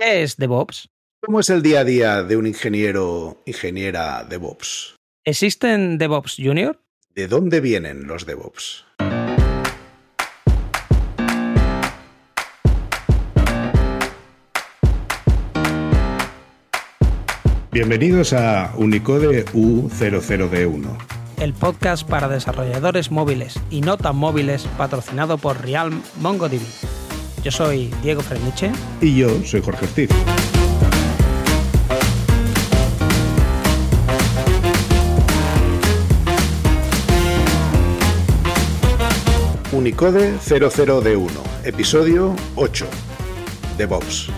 ¿Qué es DevOps? ¿Cómo es el día a día de un ingeniero, ingeniera DevOps? ¿Existen DevOps Junior? ¿De dónde vienen los DevOps? Bienvenidos a Unicode U00D1. El podcast para desarrolladores móviles y no tan móviles patrocinado por Realm MongoDB. Yo soy Diego Freniche. Y yo soy Jorge Ortiz. Unicode 00D1, episodio 8, DevOps.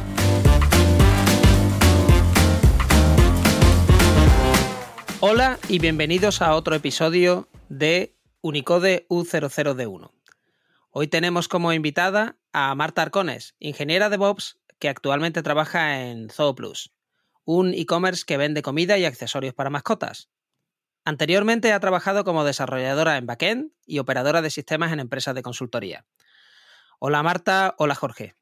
Hola y bienvenidos a otro episodio de Unicode U00D1. Hoy tenemos como invitada a Marta Arcones, ingeniera DevOps que actualmente trabaja en ZooPlus, un e-commerce que vende comida y accesorios para mascotas. Anteriormente ha trabajado como desarrolladora en backend y operadora de sistemas en empresas de consultoría. Hola Marta, hola Jorge.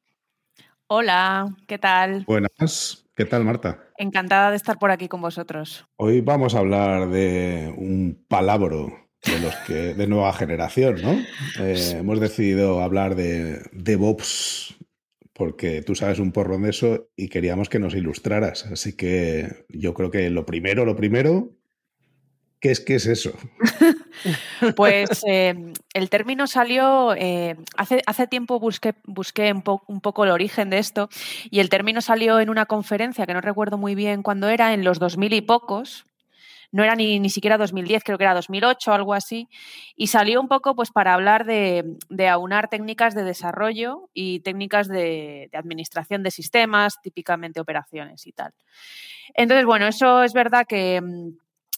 Hola, ¿qué tal? Buenas, ¿qué tal Marta? Encantada de estar por aquí con vosotros. Hoy vamos a hablar de un palabro de los que de nueva generación, ¿no? Eh, hemos decidido hablar de DevOps porque tú sabes un porrón de eso y queríamos que nos ilustraras. Así que yo creo que lo primero, lo primero, ¿qué es, qué es eso? pues eh, el término salió, eh, hace, hace tiempo busqué, busqué un, po un, poco el origen de esto y el término salió en una conferencia que no recuerdo muy bien cuándo era, en los 2000 y pocos, no era ni, ni siquiera 2010, creo que era 2008 o algo así, y salió un poco pues para hablar de, de aunar técnicas de desarrollo y técnicas de, administración de sistemas, típicamente operaciones y tal. Entonces, bueno, eso es verdad que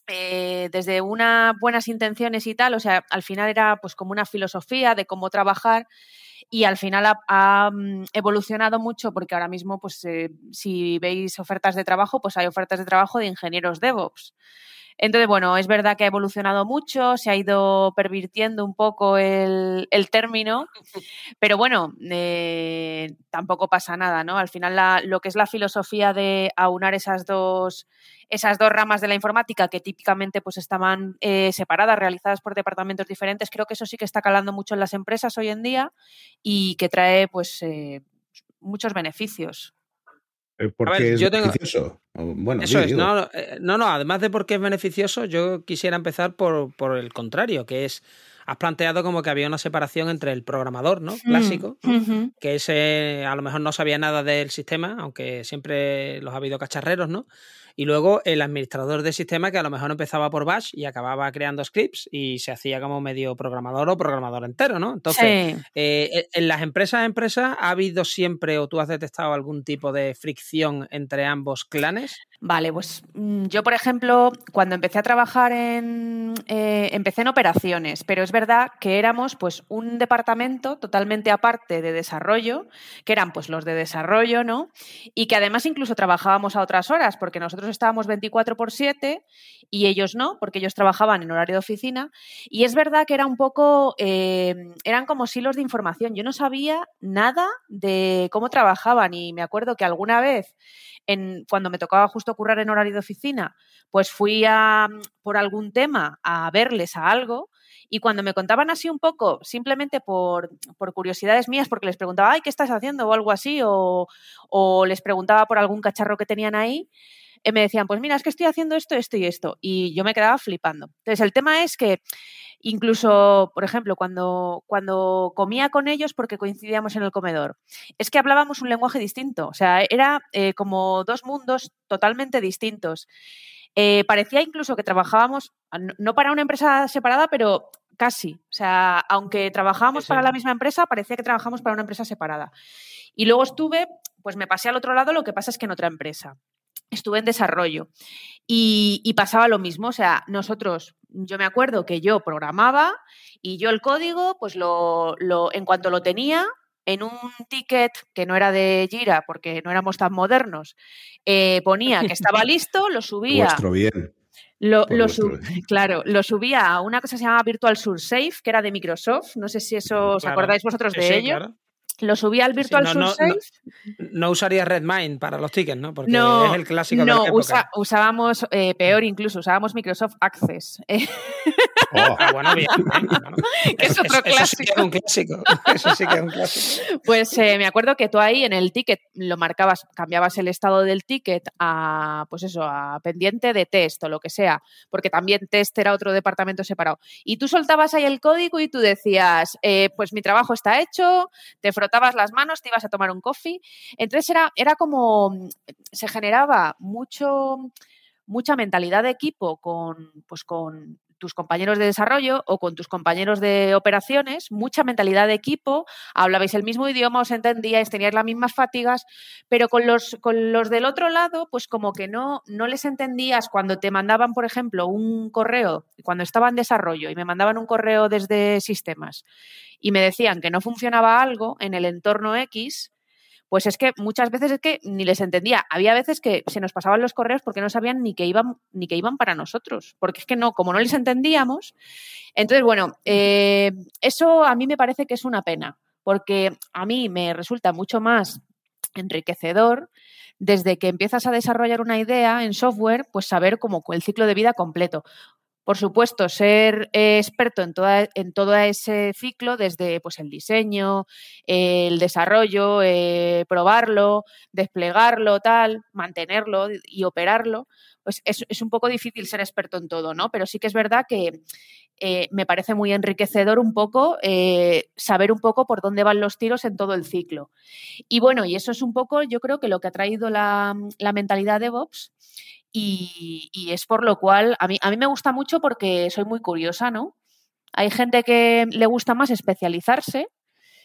eh, desde unas buenas intenciones y tal, o sea, al final era pues como una filosofía de cómo trabajar y al final ha, ha evolucionado mucho porque ahora mismo, pues eh, si veis ofertas de trabajo, pues hay ofertas de trabajo de ingenieros DevOps. Entonces, bueno, es verdad que ha evolucionado mucho, se ha ido pervirtiendo un poco el, el término, pero bueno, eh, tampoco pasa nada, ¿no? Al final, la, lo que es la filosofía de aunar esas dos, esas dos ramas de la informática que típicamente pues estaban eh, separadas, realizadas por departamentos diferentes, creo que eso sí que está calando mucho en las empresas hoy en día y que trae pues eh, muchos beneficios. Porque ver, es tengo... beneficioso. Bueno, Eso sí, es, digo. no, no, no, además de porque es beneficioso, yo quisiera empezar por, por, el contrario, que es, has planteado como que había una separación entre el programador, ¿no? Clásico, mm, -huh. que ese a lo mejor no sabía nada del sistema, aunque siempre los ha habido cacharreros, ¿no? Y luego el administrador de sistema que a lo mejor empezaba por Bash y acababa creando scripts y se hacía como medio programador o programador entero, ¿no? Entonces, sí. eh, en las empresas empresas ha habido siempre o tú has detectado algún tipo de fricción entre ambos clanes. Vale, pues mm, yo, por ejemplo, cuando empecé a trabajar en. Eh, empecé en operaciones, pero es verdad que éramos pues un departamento totalmente aparte de desarrollo, que eran pues los de desarrollo, ¿no? Y que además incluso trabajábamos a otras horas, porque nosotros estábamos 24 por 7 y ellos no, porque ellos trabajaban en horario de oficina. Y es verdad que era un poco. Eh, eran como silos de información. Yo no sabía nada de cómo trabajaban y me acuerdo que alguna vez. En, cuando me tocaba justo currar en horario de oficina, pues fui a, por algún tema a verles a algo y cuando me contaban así un poco, simplemente por, por curiosidades mías, porque les preguntaba, ay, ¿qué estás haciendo? o algo así, o, o les preguntaba por algún cacharro que tenían ahí, eh, me decían, pues mira, es que estoy haciendo esto, esto y esto. Y yo me quedaba flipando. Entonces, el tema es que incluso, por ejemplo, cuando, cuando comía con ellos, porque coincidíamos en el comedor, es que hablábamos un lenguaje distinto. O sea, era eh, como dos mundos totalmente distintos. Eh, parecía incluso que trabajábamos, no para una empresa separada, pero casi. O sea, aunque trabajábamos sí, sí. para la misma empresa, parecía que trabajábamos para una empresa separada. Y luego estuve, pues me pasé al otro lado, lo que pasa es que en otra empresa estuve en desarrollo y, y, pasaba lo mismo, o sea, nosotros, yo me acuerdo que yo programaba y yo el código, pues lo, lo, en cuanto lo tenía en un ticket que no era de Jira porque no éramos tan modernos, eh, ponía que estaba listo, lo subía. Vuestro bien. Lo, lo sub, claro, lo subía a una cosa que se llama Virtual Source Safe, que era de Microsoft. No sé si eso os acordáis vosotros de sí, ello. Claro. Lo subí al Virtual Sí, no, no, Safe. no, no usaría Redmine para los tickets, ¿no? Porque No, es el clásico de no, la época. usa- usábamos, eh, peor incluso, usábamos Microsoft Access. eh, Oh, Ah, bueno, bien. bien, bueno. Que es otro Eso sí que es un clásico. Eso sí que es un clásico. Pues eh, me acuerdo que tú ahí en el ticket lo marcabas, cambiabas el estado del ticket a, pues eso, a pendiente de test o lo que sea, porque también test era otro departamento separado. Y tú soltabas ahí el código y tú decías, eh, pues mi trabajo está hecho, te frotabas las manos, te ibas a tomar un coffee. Entonces era, era como, se generaba mucho, mucha mentalidad de equipo con, pues con tus compañeros de desarrollo o con tus compañeros de operaciones, mucha mentalidad de equipo, hablabais el mismo idioma, os entendíais, teníais las mismas fatigas, pero con los, con los del otro lado, pues como que no, no les entendías. Cuando te mandaban, por ejemplo, un correo, cuando estaba en desarrollo y me mandaban un correo desde sistemas y me decían que no funcionaba algo en el entorno X, pues es que muchas veces es que ni les entendía. Había veces que se nos pasaban los correos porque no sabían ni que iban, ni que iban para nosotros. Porque es que no, como no les entendíamos. Entonces, bueno, eh, eso a mí me parece que es una pena. Porque a mí me resulta mucho más enriquecedor desde que empiezas a desarrollar una idea en software, pues saber como el ciclo de vida completo. Por supuesto, ser eh, experto en, todo ese ciclo, desde pues, el diseño, el desarrollo, eh, probarlo, desplegarlo, tal, mantenerlo y operarlo, pues es, un poco difícil ser experto en todo, ¿no? Pero sí que es verdad que eh, me parece muy enriquecedor un poco saber un poco por dónde van los tiros en todo el ciclo. Y bueno, y eso es un poco, yo creo que lo que ha traído la, la mentalidad de DevOps. Y, y, es por lo cual a mí, a mí me gusta mucho porque soy muy curiosa, ¿no? Hay gente que le gusta más especializarse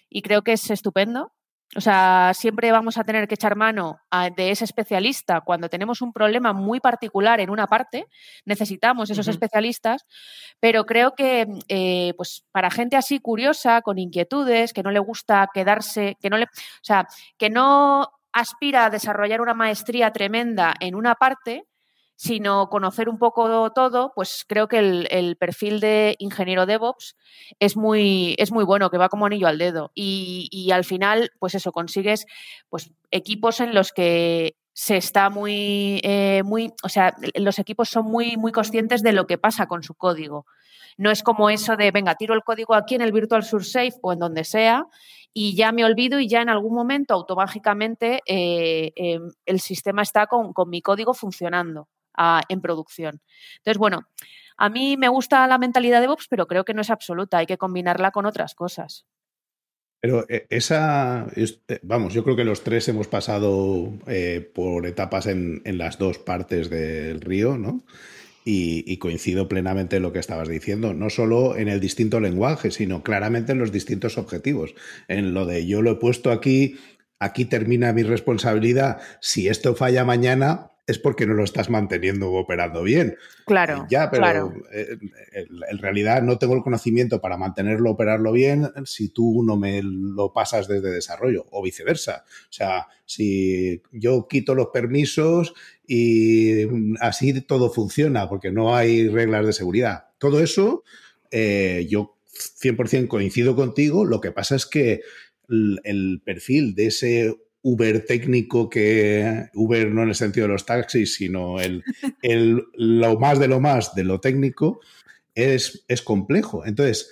y creo que es estupendo. O sea, siempre vamos a tener que echar mano a, de ese especialista cuando tenemos un problema muy particular en una parte. Necesitamos esos uh -huh. especialistas, pero creo que eh, pues para gente así curiosa, con inquietudes, que no le gusta quedarse, que no le, o sea, que no aspira a desarrollar una maestría tremenda en una parte, sino conocer un poco todo, pues creo que el, perfil de ingeniero DevOps es muy, es muy bueno, que va como anillo al dedo. Y, y, al final, pues eso, consigues pues, equipos en los que se está muy, eh, muy, o sea, los equipos son muy, muy conscientes de lo que pasa con su código. No es como eso de, venga, tiro el código aquí en el Virtual Source Safe o en donde sea y ya me olvido y ya en algún momento automáticamente eh, eh, el sistema está con, con mi código funcionando en producción. Entonces, bueno, a mí me gusta la mentalidad de DevOps, pero creo que no es absoluta, hay que combinarla con otras cosas. Pero eh, esa, vamos, yo creo que los tres hemos pasado eh, por etapas en, en, las dos partes del río, ¿no? Y, y, coincido plenamente en lo que estabas diciendo, no solo en el distinto lenguaje, sino claramente en los distintos objetivos. En lo de yo lo he puesto aquí, aquí termina mi responsabilidad, si esto falla mañana, es porque no lo estás manteniendo o operando bien. Claro. Eh, ya, pero claro. eh, en realidad no tengo el conocimiento para mantenerlo, operarlo bien, si tú no me lo pasas desde desarrollo, o viceversa. O sea, si yo quito los permisos y así todo funciona, porque no hay reglas de seguridad. Todo eso, eh, yo 100% coincido contigo. Lo que pasa es que el, el perfil de ese Uber técnico que Uber no en el sentido de los taxis, sino el, el, lo más de lo más de lo técnico es, es complejo. Entonces,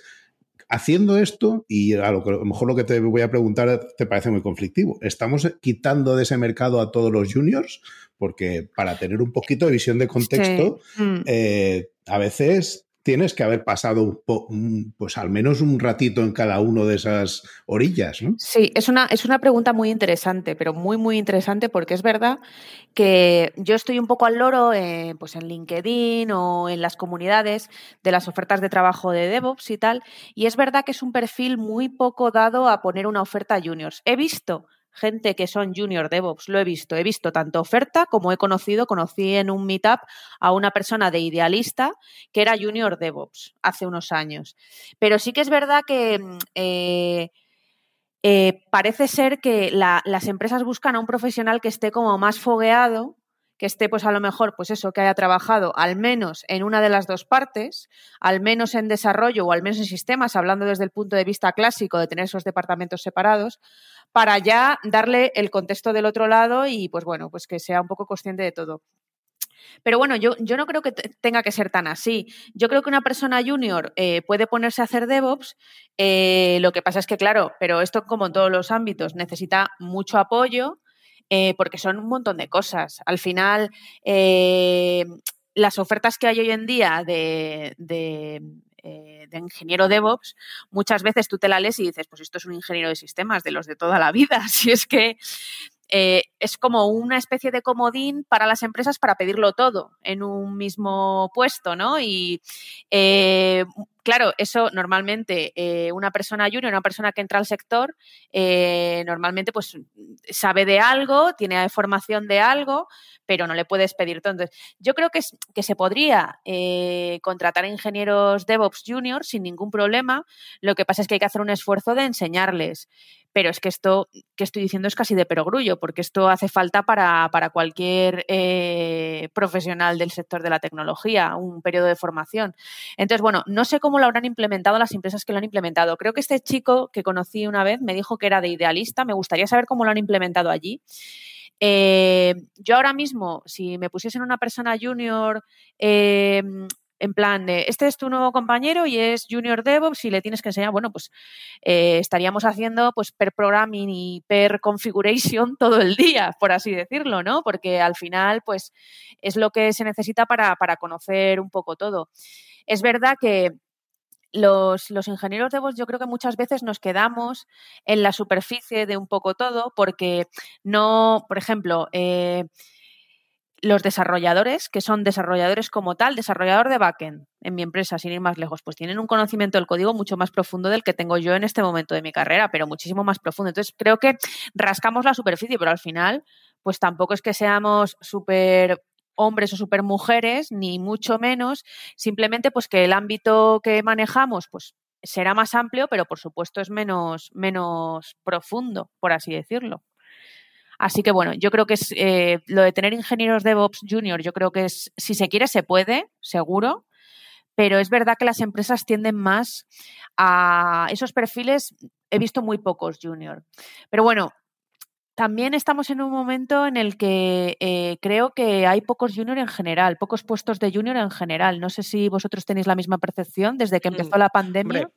haciendo esto, y a lo, a lo, mejor lo que te voy a preguntar te parece muy conflictivo, ¿estamos quitando de ese mercado a todos los juniors? Porque para tener un poquito de visión de contexto, sí. mm. eh, a veces tienes que haber pasado pues al menos un ratito en cada uno de esas orillas, ¿no? Sí, es una, es una pregunta muy interesante, pero muy, muy interesante porque es verdad que yo estoy un poco al loro eh, pues en LinkedIn o en las comunidades de las ofertas de trabajo de DevOps y tal, y es verdad que es un perfil muy poco dado a poner una oferta a juniors. He visto gente que son junior DevOps, lo he visto, he visto tanto oferta como he conocido, conocí en un meetup a una persona de idealista que era junior DevOps hace unos años. Pero sí que es verdad que eh, eh, parece ser que la, las empresas buscan a un profesional que esté como más fogueado que esté pues a lo mejor pues eso que haya trabajado al menos en una de las dos partes, al menos en desarrollo o al menos en sistemas, hablando desde el punto de vista clásico de tener esos departamentos separados, para ya darle el contexto del otro lado y pues bueno, pues que sea un poco consciente de todo. Pero bueno, yo, yo no creo que tenga que ser tan así. Yo creo que una persona junior eh, puede ponerse a hacer DevOps. Eh, lo que pasa es que, claro, pero esto como en todos los ámbitos, necesita mucho apoyo eh, porque son un montón de cosas. Al final, las ofertas que hay hoy en día de, de de ingeniero DevOps, muchas veces tú te la lees y dices, pues esto es un ingeniero de sistemas, de los de toda la vida. Si es que eh, es como una especie de comodín para las empresas para pedirlo todo en un mismo puesto, ¿no? Y eh, claro, eso normalmente eh, una persona junior, una persona que entra al sector, normalmente pues sabe de algo, tiene formación de algo, pero no le puedes pedir todo. Entonces, yo creo que, que se podría contratar ingenieros DevOps junior sin ningún problema. Lo que pasa es que hay que hacer un esfuerzo de enseñarles pero es que esto que estoy diciendo es casi de perogrullo, porque esto hace falta para, cualquier eh, profesional del sector de la tecnología, un periodo de formación. Entonces, bueno, no sé cómo lo habrán implementado las empresas que lo han implementado. Creo que este chico que conocí una vez me dijo que era de idealista, me gustaría saber cómo lo han implementado allí. Eh, yo ahora mismo, si me pusiesen una persona junior eh, en plan de, este es tu nuevo compañero y es Junior DevOps y le tienes que enseñar, bueno, pues eh, estaríamos haciendo pues per programming y per configuration todo el día, por así decirlo, ¿no? Porque al final, pues es lo que se necesita para, para conocer un poco todo. Es verdad que los, los, ingenieros DevOps yo creo que muchas veces nos quedamos en la superficie de un poco todo porque no, por ejemplo, eh, los desarrolladores, que son desarrolladores como tal, desarrollador de backend en mi empresa, sin ir más lejos, pues tienen un conocimiento del código mucho más profundo del que tengo yo en este momento de mi carrera, pero muchísimo más profundo. Entonces, creo que rascamos la superficie, pero al final, pues tampoco es que seamos súper hombres o súper mujeres, ni mucho menos, simplemente pues que el ámbito que manejamos, pues será más amplio, pero por supuesto es menos, menos profundo, por así decirlo. Así que bueno, yo creo que es eh, lo de tener ingenieros DevOps junior, yo creo que es, si se quiere, se puede, seguro, pero es verdad que las empresas tienden más a esos perfiles, he visto muy pocos junior. Pero bueno, también estamos en un momento en el que eh, creo que hay pocos junior en general, pocos puestos de junior en general. No sé si vosotros tenéis la misma percepción desde que mm, empezó la pandemia.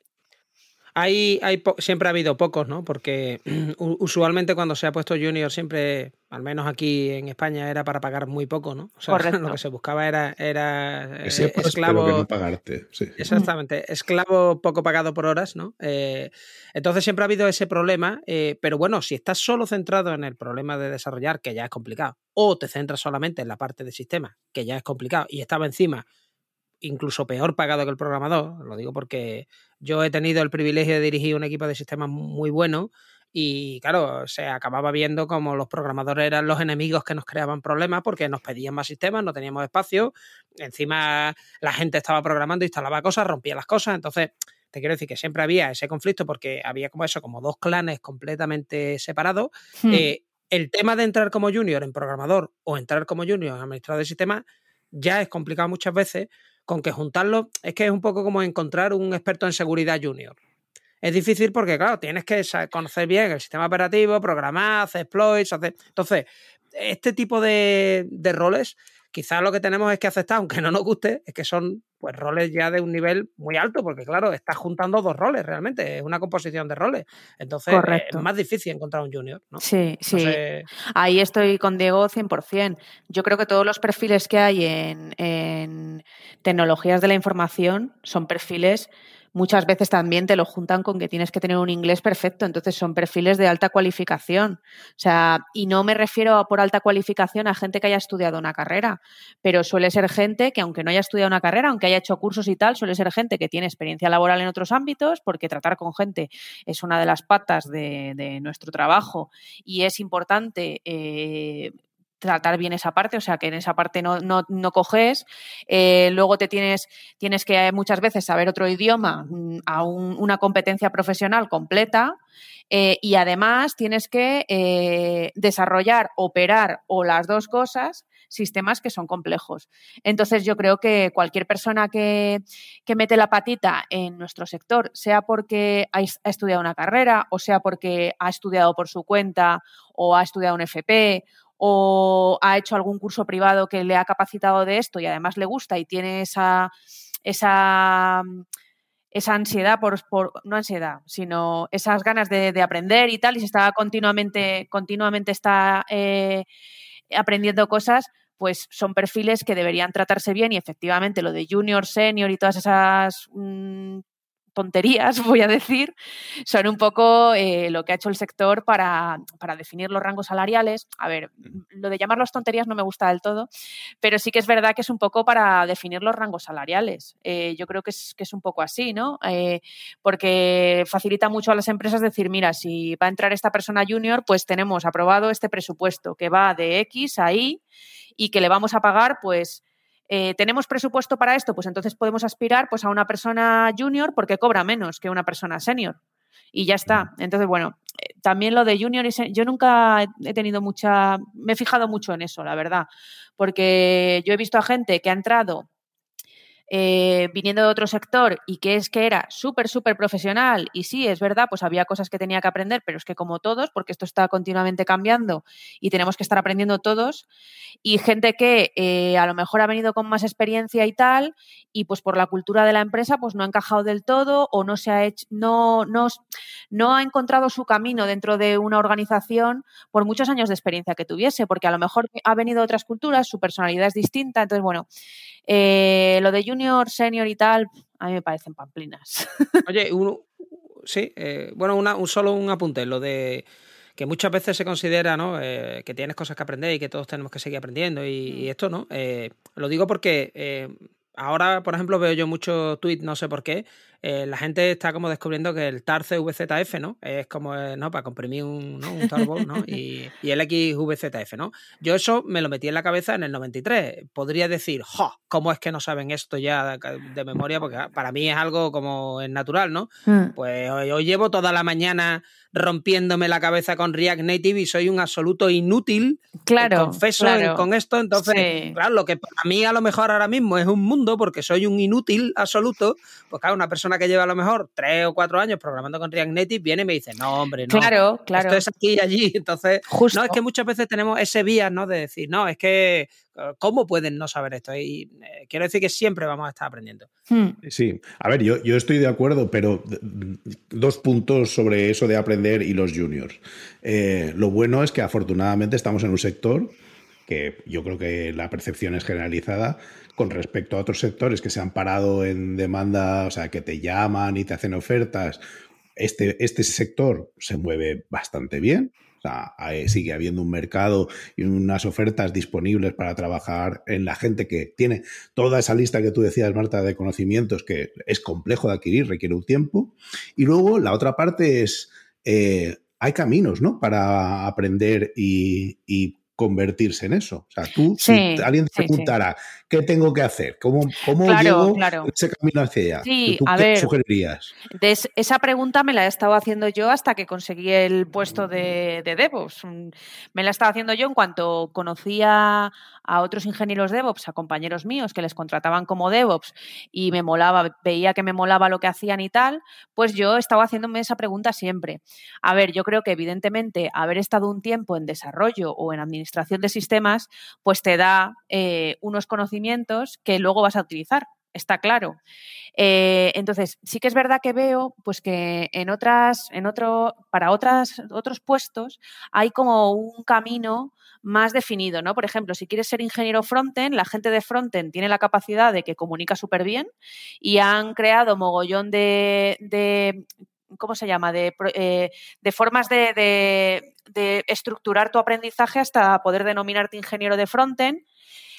Hay, hay siempre ha habido pocos, ¿no? Porque usualmente cuando se ha puesto junior siempre, al menos aquí en España, era para pagar muy poco, ¿no? O sea, lo que se buscaba era, era eh, esclavo. no pagarte. Exactamente, esclavo poco pagado por horas, ¿no? Eh, entonces siempre ha habido ese problema, eh, pero bueno, si estás solo centrado en el problema de desarrollar, que ya es complicado, o te centras solamente en la parte de sistema, que ya es complicado, y estaba encima incluso peor pagado que el programador. Lo digo porque yo he tenido el privilegio de dirigir un equipo de sistemas muy bueno y claro, se acababa viendo como los programadores eran los enemigos que nos creaban problemas porque nos pedían más sistemas, no teníamos espacio, encima la gente estaba programando, instalaba cosas, rompía las cosas, entonces te quiero decir que siempre había ese conflicto porque había como eso, como dos clanes completamente separados. Hmm. Eh, el tema de entrar como junior en programador o entrar como junior en administrador de sistemas ya es complicado muchas veces con que juntarlo es que es un poco como encontrar un experto en seguridad junior. Es difícil porque, claro, tienes que conocer bien el sistema operativo, programar, hacer exploits, hacer... Entonces, este tipo de, de roles Quizás lo que tenemos es que aceptar, aunque no nos guste, es que son pues roles ya de un nivel muy alto, porque claro, estás juntando dos roles realmente, es una composición de roles. Entonces es más difícil encontrar un junior, ¿no? Sí, sí. Ahí estoy con Diego 100%. Yo creo que todos los perfiles que hay en, en tecnologías de la información son perfiles muchas veces también te lo juntan con que tienes que tener un inglés perfecto, entonces son perfiles de alta cualificación. O sea, y no me refiero por alta cualificación a gente que haya estudiado una carrera, pero suele ser gente que aunque no haya estudiado una carrera, aunque haya hecho cursos y tal, suele ser gente que tiene experiencia laboral en otros ámbitos, porque tratar con gente es una de las patas de, nuestro trabajo y es importante eh, tratar bien esa parte, o sea que en esa parte no, no, no coges. Eh, luego te tienes, tienes que muchas veces saber otro idioma mm, a una competencia profesional completa. Eh, y además tienes que eh, desarrollar, operar o las dos cosas sistemas que son complejos. Entonces, yo creo que cualquier persona que, que mete la patita en nuestro sector, sea porque ha, estudiado una carrera, o sea porque ha estudiado por su cuenta, o ha estudiado un FP, o ha hecho algún curso privado que le ha capacitado de esto y además le gusta y tiene esa, esa, esa ansiedad por, no ansiedad, sino esas ganas de, aprender y tal, y se está continuamente, continuamente está eh, aprendiendo cosas, pues son perfiles que deberían tratarse bien y efectivamente lo de junior, senior y todas esas mm, tonterías, voy a decir, son un poco eh, lo que ha hecho el sector para, definir los rangos salariales. A ver, lo de llamarlos tonterías no me gusta del todo, pero sí que es verdad que es un poco para definir los rangos salariales. Eh, yo creo que es, que es un poco así, ¿no? Eh, porque facilita mucho a las empresas decir, mira, si va a entrar esta persona junior, pues tenemos aprobado este presupuesto que va de X a Y y que le vamos a pagar, pues, eh, ¿Tenemos presupuesto para esto? Pues entonces podemos aspirar pues, a una persona junior porque cobra menos que una persona senior. Y ya está. Entonces, bueno, eh, también lo de junior y senior, yo nunca he tenido mucha, me he fijado mucho en eso, la verdad, porque yo he visto a gente que ha entrado eh, viniendo de otro sector y que es que era súper, súper profesional y sí, es verdad, pues había cosas que tenía que aprender, pero es que como todos, porque esto está continuamente cambiando y tenemos que estar aprendiendo todos, y gente que eh, a lo mejor ha venido con más experiencia y tal, y pues por la cultura de la empresa pues no ha encajado del todo o no se ha hecho, no, no, no ha encontrado su camino dentro de una organización por muchos años de experiencia que tuviese, porque a lo mejor ha venido otras culturas, su personalidad es distinta, entonces bueno, eh, lo de junior, senior y tal, a mí me parecen pamplinas. Oye, uno, sí, eh, bueno, un solo un apunte, lo de que muchas veces se considera ¿no? Eh, que tienes cosas que aprender y que todos tenemos que seguir aprendiendo y, mm. esto, ¿no? lo digo porque ahora, por ejemplo, veo yo muchos tweets, no sé por qué, eh, la gente está como descubriendo que el TAR CVZF, ¿no? Es como, eh, ¿no? Para comprimir un, ¿no? un turbo, ¿no? Y, y, el XVZF, ¿no? Yo eso me lo metí en la cabeza en el 93. Podría decir, ¡jo! ¿Cómo es que no saben esto ya de, memoria? Porque ah, para mí es algo como es natural, ¿no? Mm. Pues hoy, llevo toda la mañana rompiéndome la cabeza con React Native y soy un absoluto inútil. Eh, claro. confeso con esto. Entonces, claro, lo que para mí a lo mejor ahora mismo es un mundo porque soy un inútil absoluto, pues claro, una persona que lleva a lo mejor tres o cuatro años programando con React Native viene y me dice, no, hombre, no. Claro, claro. Esto es aquí y allí. Entonces, no, es que muchas veces tenemos ese vía, ¿no? De decir, no, es que, ¿cómo pueden no saber esto? Y eh, quiero decir que siempre vamos a estar aprendiendo. Hmm. Sí, a ver, yo, yo estoy de acuerdo, pero dos puntos sobre eso de aprender y los juniors. Eh, lo bueno es que afortunadamente estamos en un sector que yo creo que la percepción es generalizada, con respecto a otros sectores que se han parado en demanda, o sea, que te llaman y te hacen ofertas, este, este sector se mueve bastante bien. O sea, sigue habiendo un mercado y unas ofertas disponibles para trabajar en la gente que tiene toda esa lista que tú decías, Marta, de conocimientos que es complejo de adquirir, requiere un tiempo. Y luego la otra parte es, eh, hay caminos, ¿no? Para aprender y, y convertirse en eso. O sea, tú, si alguien te preguntara, ¿qué tengo que hacer? ¿Cómo, cómo llego ese camino hacia allá? Sí, a qué ver, sugerirías? esa pregunta me la he estado haciendo yo hasta que conseguí el puesto de, de DevOps. Mm, me la he estado haciendo yo en cuanto conocía a otros ingenieros DevOps, a compañeros míos que les contrataban como DevOps y me molaba, veía que me molaba lo que hacían y tal, pues yo estaba haciéndome esa pregunta siempre. A ver, yo creo que evidentemente haber estado un tiempo en desarrollo o en administración de sistemas, pues te da eh, unos conocimientos que luego vas a utilizar está claro. Eh, entonces, sí que es verdad que veo pues que en otras, en otro, para otras, otros puestos hay como un camino más definido, ¿no? Por ejemplo, si quieres ser ingeniero frontend, la gente de frontend tiene la capacidad de que comunica súper bien y han creado mogollón de ¿cómo se llama? De, eh, de formas de, de, de, estructurar tu aprendizaje hasta poder denominarte ingeniero de frontend.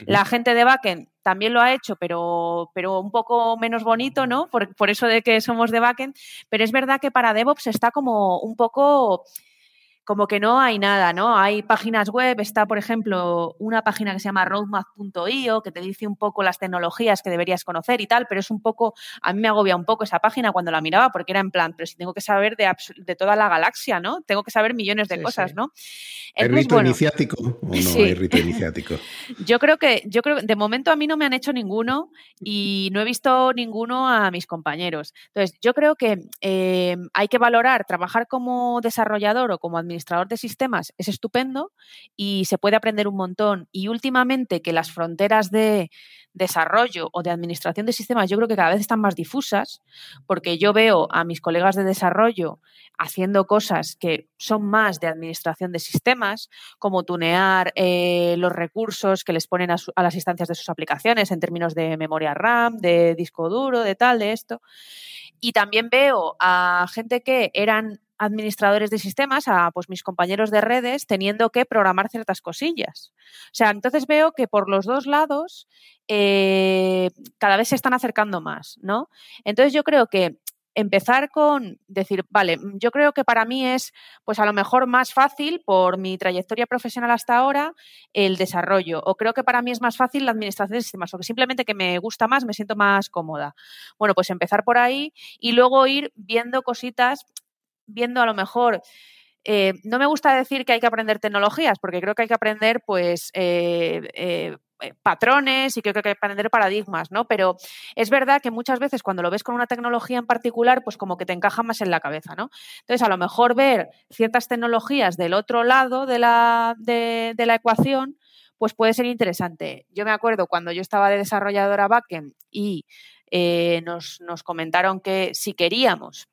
La gente de backend también lo ha hecho, pero, pero un poco menos bonito, ¿no? Por, por eso de que somos de backend. Pero es verdad que para DevOps está como un poco como que no hay nada, ¿no? Hay páginas web, está, por ejemplo, una página que se llama roadmap.io, que te dice un poco las tecnologías que deberías conocer y tal, pero es un poco, a mí me agobia un poco esa página cuando la miraba, porque era en plan, pero si tengo que saber de, de toda la galaxia, ¿no? Tengo que saber millones de cosas, ¿no? ¿Hay rito iniciático o no hay rito iniciático? yo creo que, yo creo de momento a mí no me han hecho ninguno y no he visto ninguno a mis compañeros. Entonces, yo creo que eh, hay que valorar trabajar como desarrollador o como administrador administrador de sistemas es estupendo y se puede aprender un montón. Y últimamente que las fronteras de desarrollo o de administración de sistemas yo creo que cada vez están más difusas, porque yo veo a mis colegas de desarrollo haciendo cosas que son más de administración de sistemas, como tunear eh, los recursos que les ponen a, a las instancias de sus aplicaciones en términos de memoria RAM, de disco duro, de tal, de esto. Y también veo a gente que eran administradores de sistemas, a pues mis compañeros de redes, teniendo que programar ciertas cosillas. O sea, entonces veo que por los dos lados eh, cada vez se están acercando más, ¿no? Entonces yo creo que empezar con decir, vale, yo creo que para mí es, pues a lo mejor más fácil por mi trayectoria profesional hasta ahora el desarrollo, o creo que para mí es más fácil la administración de sistemas, o que simplemente que me gusta más, me siento más cómoda. Bueno, pues empezar por ahí y luego ir viendo cositas viendo a lo mejor eh, no me gusta decir que hay que aprender tecnologías, porque creo que hay que aprender, pues, eh, eh, patrones y creo que hay que aprender paradigmas, ¿no? Pero es verdad que muchas veces cuando lo ves con una tecnología en particular, pues como que te encaja más en la cabeza, ¿no? Entonces, a lo mejor ver ciertas tecnologías del otro lado de la, de, la ecuación, pues puede ser interesante. Yo me acuerdo cuando yo estaba de desarrolladora backend y nos, nos comentaron que si queríamos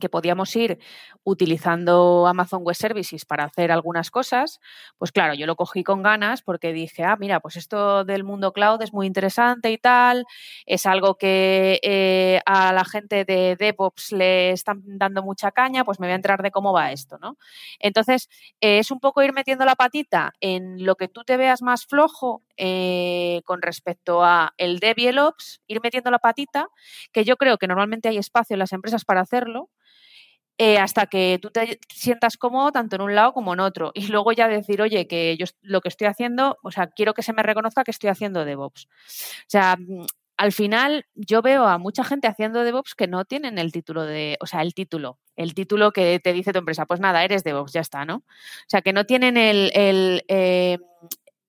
que podíamos ir utilizando Amazon Web Services para hacer algunas cosas, pues claro, yo lo cogí con ganas porque dije, ah, mira, pues esto del mundo cloud es muy interesante y tal, es algo que eh, a la gente de DevOps le están dando mucha caña, pues me voy a enterar de cómo va esto, ¿no? Entonces, eh, es un poco ir metiendo la patita en lo que tú te veas más flojo eh, con respecto a el Dev y el Ops, ir metiendo la patita, que yo creo que normalmente hay espacio en las empresas para hacerlo, eh, hasta que tú te sientas cómodo tanto en un lado como en otro. Y luego ya decir, oye, que yo lo que estoy haciendo, o sea, quiero que se me reconozca que estoy haciendo DevOps. O sea, mm, al final yo veo a mucha gente haciendo DevOps que no tienen el título de, o sea, el título, el título que te dice tu empresa, pues nada, eres DevOps, ya está, ¿no? O sea, que no tienen el, el eh,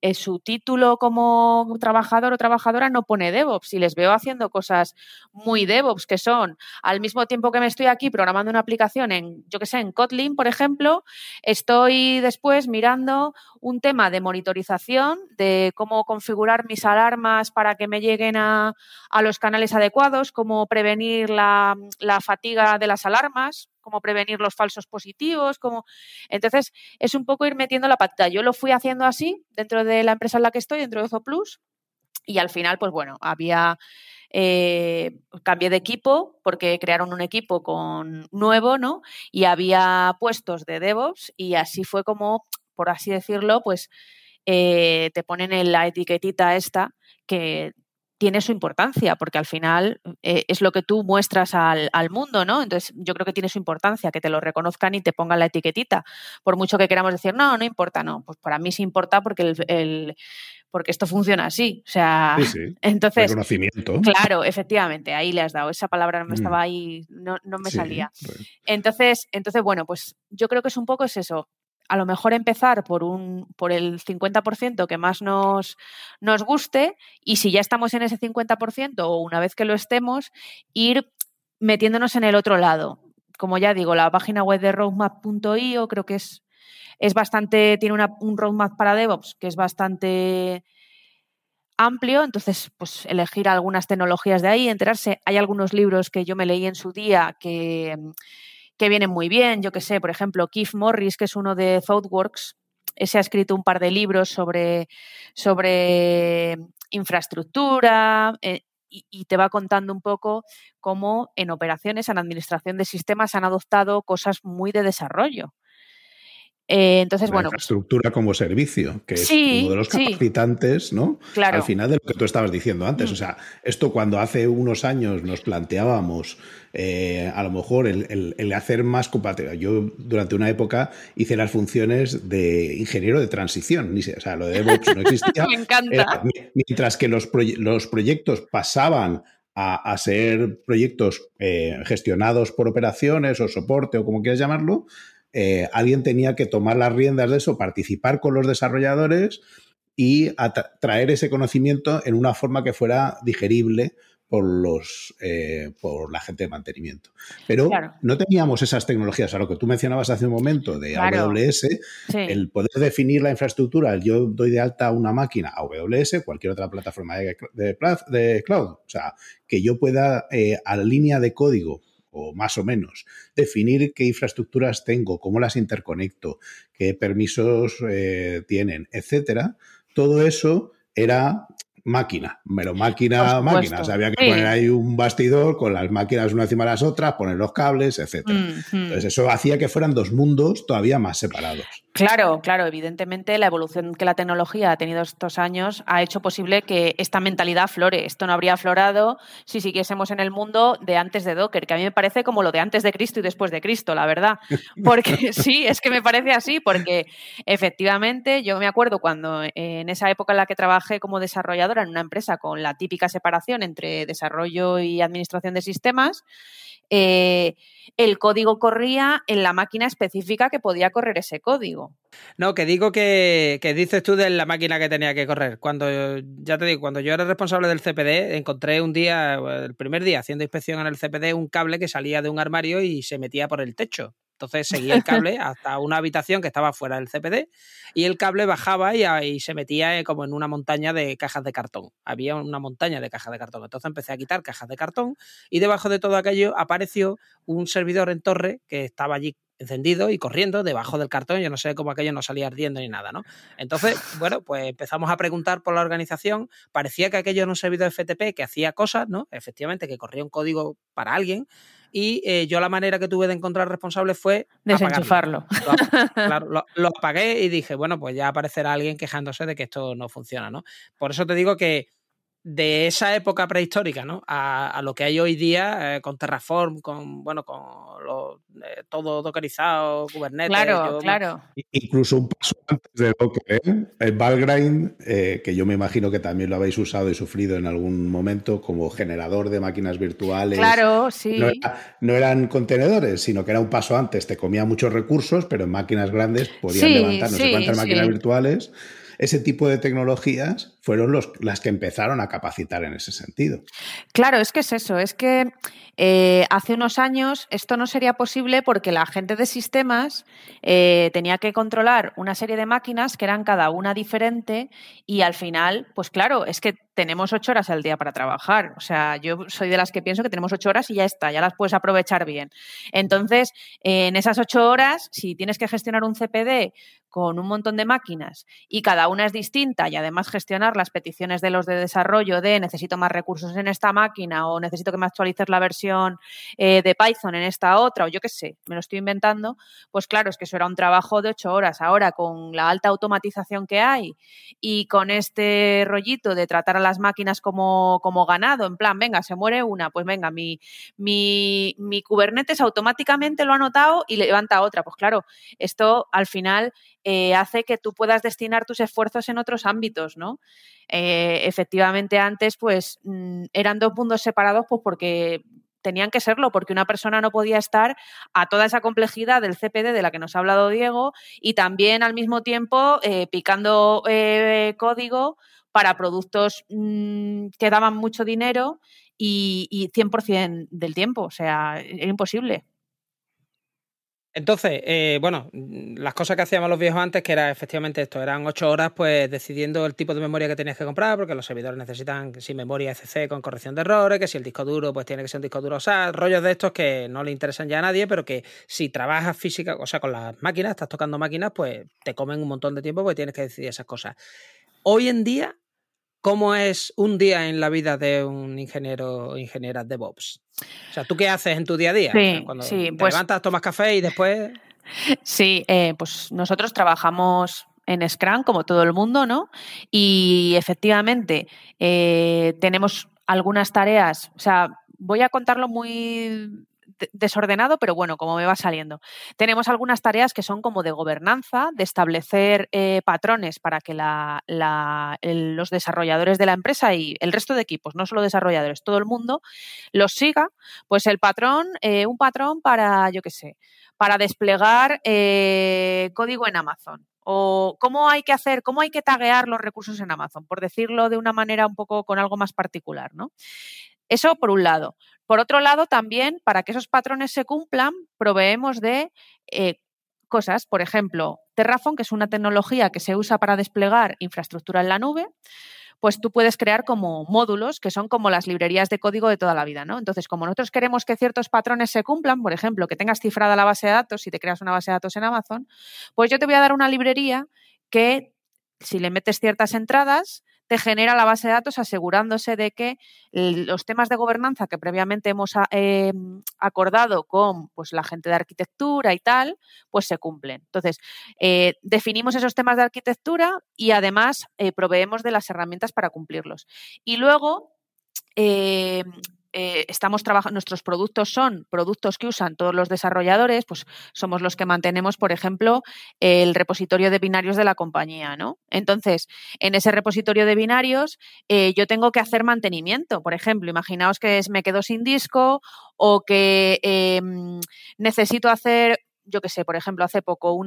eh, su título como trabajador o trabajadora no pone DevOps y les veo haciendo cosas muy DevOps que son al mismo tiempo que me estoy aquí programando una aplicación en, yo que sé, en Kotlin, por ejemplo, estoy después mirando un tema de monitorización de cómo configurar mis alarmas para que me lleguen a, los canales adecuados, cómo prevenir la, la fatiga de las alarmas, cómo prevenir los falsos positivos, cómo... Entonces, es un poco ir metiendo la pata. Yo lo fui haciendo así dentro de la empresa en la que estoy, dentro de Ozo Plus, y al final, pues bueno, había... Eh, cambié de equipo porque crearon un equipo con nuevo, ¿no? Y había puestos de DevOps y así fue como, por así decirlo, pues eh, te ponen en la etiquetita esta que tiene su importancia, porque al final eh, es lo que tú muestras al, mundo, ¿no? Entonces, yo creo que tiene su importancia, que te lo reconozcan y te pongan la etiquetita. Por mucho que queramos decir, no, no importa, no. Pues para mí sí importa porque el, porque esto funciona así. O sea, entonces. Reconocimiento. Claro, efectivamente, ahí le has dado. Esa palabra no me estaba mm. ahí, no, no me salía. Entonces, entonces, bueno, pues yo creo que es un poco es eso a lo mejor empezar por, un, por el 50% que más nos, nos guste y si ya estamos en ese 50% o una vez que lo estemos, ir metiéndonos en el otro lado. Como ya digo, la página web de roadmap.io creo que es, es bastante, tiene un roadmap para DevOps que es bastante amplio, entonces pues elegir algunas tecnologías de ahí, enterarse. Hay algunos libros que yo me leí en su día que que vienen muy bien. Yo que sé, por ejemplo, Keith Morris, que es uno de ThoughtWorks, ese ha escrito un par de libros sobre, sobre infraestructura eh, y, te va contando un poco cómo en operaciones, en administración de sistemas, han adoptado cosas muy de desarrollo. Eh, entonces, bueno. Pues infraestructura como servicio, que es uno de los capacitantes, ¿no? Claro. Al final de lo que tú estabas diciendo antes. Mm. O sea, esto cuando hace unos años nos planteábamos eh, a lo mejor el, hacer más compatible. Yo durante una época hice las funciones de ingeniero de transición. O sea, lo de DevOps no existía. Me encanta. mientras que los, los proyectos pasaban a, ser proyectos eh, gestionados por operaciones o soporte o como quieras llamarlo, eh, alguien tenía que tomar las riendas de eso, participar con los desarrolladores y traer ese conocimiento en una forma que fuera digerible por, los, eh, por la gente de mantenimiento. Pero no teníamos esas tecnologías, a lo que tú mencionabas hace un momento de AWS, el poder definir la infraestructura, yo doy de alta una máquina a AWS, cualquier otra plataforma de, de, cloud, o sea, que yo pueda eh, a la línea de código o más o menos, definir qué infraestructuras tengo, cómo las interconecto, qué permisos eh, tienen, etcétera. Todo eso era máquina, pero máquina, máquina. O sea, había que poner ahí un bastidor con las máquinas una encima de las otras, poner los cables, etc. Entonces, eso hacía que fueran dos mundos todavía más separados. Claro, claro, evidentemente la evolución que la tecnología ha tenido estos años ha hecho posible que esta mentalidad flore. Esto no habría aflorado si siguiésemos en el mundo de antes de Docker, que a mí me parece como lo de antes de Cristo y después de Cristo, la verdad. Porque sí, es que me parece así, porque efectivamente yo me acuerdo cuando en esa época en la que trabajé como desarrolladora en una empresa con la típica separación entre desarrollo y administración de sistemas, eh, el código corría en la máquina específica que podía correr ese código. No, que digo que, que, dices tú de la máquina que tenía que correr. Cuando, ya te digo, cuando yo era responsable del CPD, encontré un día, el primer día, haciendo inspección en el CPD, un cable que salía de un armario y se metía por el techo. Entonces seguía el cable hasta una habitación que estaba fuera del CPD y el cable bajaba y, se metía como en una montaña de cajas de cartón. Había una montaña de cajas de cartón. Entonces empecé a quitar cajas de cartón y debajo de todo aquello apareció un servidor en torre que estaba allí encendido y corriendo debajo del cartón. Yo no sé cómo aquello no salía ardiendo ni nada, ¿no? Entonces, bueno, pues empezamos a preguntar por la organización. Parecía que aquello era un servidor FTP que hacía cosas, ¿no? Efectivamente, que corría un código para alguien, y eh, yo la manera que tuve de encontrar responsable fue desenchufarlo. Lo, lo, apagué y dije, bueno, pues ya aparecerá alguien quejándose de que esto no funciona, ¿no? Por eso te digo que de esa época prehistórica, ¿no? A, lo que hay hoy día eh, con Terraform, con bueno, con eh, todo dockerizado, Kubernetes. Claro, claro. Incluso un paso antes de Docker, ¿eh? El Valgrind, eh, que yo me imagino que también lo habéis usado y sufrido en algún momento como generador de máquinas virtuales. Claro, sí. No, eran contenedores, sino que era un paso antes. Te comía muchos recursos, pero en máquinas grandes podían levantar no sé cuántas máquinas virtuales ese tipo de tecnologías fueron los, las que empezaron a capacitar en ese sentido. Claro, es que es eso, es que eh, hace unos años esto no sería posible porque la gente de sistemas eh, tenía que controlar una serie de máquinas que eran cada una diferente y al final, pues claro, es que tenemos ocho horas al día para trabajar. O sea, yo soy de las que pienso que tenemos ocho horas y ya está, ya las puedes aprovechar bien. Entonces, en esas ocho horas, si tienes que gestionar un CPD con un montón de máquinas y cada una es distinta y además gestionar las peticiones de los de desarrollo de necesito más recursos en esta máquina o necesito que me actualices la versión eh, de Python en esta otra o yo qué sé, me lo estoy inventando, pues claro, es que eso era un trabajo de ocho horas. Ahora, con la alta automatización que hay y con este rollito de tratar a las máquinas como, como ganado, en plan, venga, se muere una, pues venga, mi, mi, mi Kubernetes automáticamente lo ha notado y levanta otra. Pues claro, esto al final eh, hace que tú puedas destinar tus esfuerzos en otros ámbitos, ¿no? Eh, efectivamente, antes, pues, mm, eran dos mundos separados, pues porque tenían que serlo, porque una persona no podía estar a toda esa complejidad del CPD de la que nos ha hablado Diego y también al mismo tiempo eh, picando código para productos mm, que daban mucho dinero y, y 100% del tiempo. O sea, era imposible. Entonces, eh, bueno, las cosas que hacíamos los viejos antes, que era efectivamente esto, eran ocho horas pues decidiendo el tipo de memoria que tenías que comprar, porque los servidores necesitan sin memoria SC con corrección de errores, que si el disco duro pues tiene que ser un disco duro, o sea, rollos de estos que no le interesan ya a nadie, pero que si trabajas física, o sea, con las máquinas, estás tocando máquinas, pues te comen un montón de tiempo porque tienes que decidir esas cosas. Hoy en día, ¿Cómo es un día en la vida de un ingeniero o ingeniera DevOps? O sea, ¿tú qué haces en tu día a día? Sí, Cuando sí, te pues levantas, tomas café y después... Sí, eh, pues nosotros trabajamos en Scrum como todo el mundo, ¿no? Y efectivamente eh, tenemos algunas tareas, o sea, voy a contarlo muy desordenado, pero bueno, como me va saliendo. Tenemos algunas tareas que son como de gobernanza, de establecer eh, patrones para que los desarrolladores de la empresa y el resto de equipos, no solo desarrolladores, todo el mundo, los siga. Pues el patrón, eh, un patrón para, yo qué sé, para desplegar eh, código en Amazon o cómo hay que hacer, cómo hay que taguear los recursos en Amazon, por decirlo de una manera un poco con algo más particular, ¿no? Eso por un lado. Por otro lado, también, para que esos patrones se cumplan, proveemos de eh, cosas, por ejemplo, Terraform, que es una tecnología que se usa para desplegar infraestructura en la nube, pues tú puedes crear como módulos que son como las librerías de código de toda la vida, ¿no? Entonces, como nosotros queremos que ciertos patrones se cumplan, por ejemplo, que tengas cifrada la base de datos si te creas una base de datos en Amazon, pues yo te voy a dar una librería que si le metes ciertas entradas, te genera la base de datos asegurándose de que los temas de gobernanza que previamente hemos ah, eh, acordado con pues, la gente de arquitectura y tal, pues se cumplen. Entonces, eh, definimos esos temas de arquitectura y además eh, proveemos de las herramientas para cumplirlos. Y luego, eh, estamos trabajando, nuestros productos son productos que usan todos los desarrolladores, pues somos los que mantenemos, por ejemplo, el repositorio de binarios de la compañía, ¿no? Entonces, en ese repositorio de binarios, eh, yo tengo que hacer mantenimiento. Por ejemplo, imaginaos que me quedo sin disco o que em, necesito hacer yo qué sé, por ejemplo, hace poco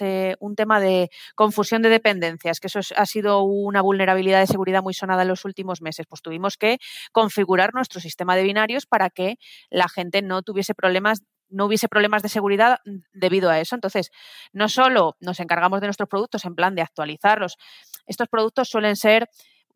eh, un tema de confusión de dependencias, que eso ha sido una vulnerabilidad de seguridad muy sonada en los últimos meses. Pues tuvimos que configurar nuestro sistema de binarios para que la gente no tuviese problemas no hubiese problemas de seguridad debido a eso. Entonces, no solo nos encargamos de nuestros productos en plan de actualizarlos, estos productos suelen ser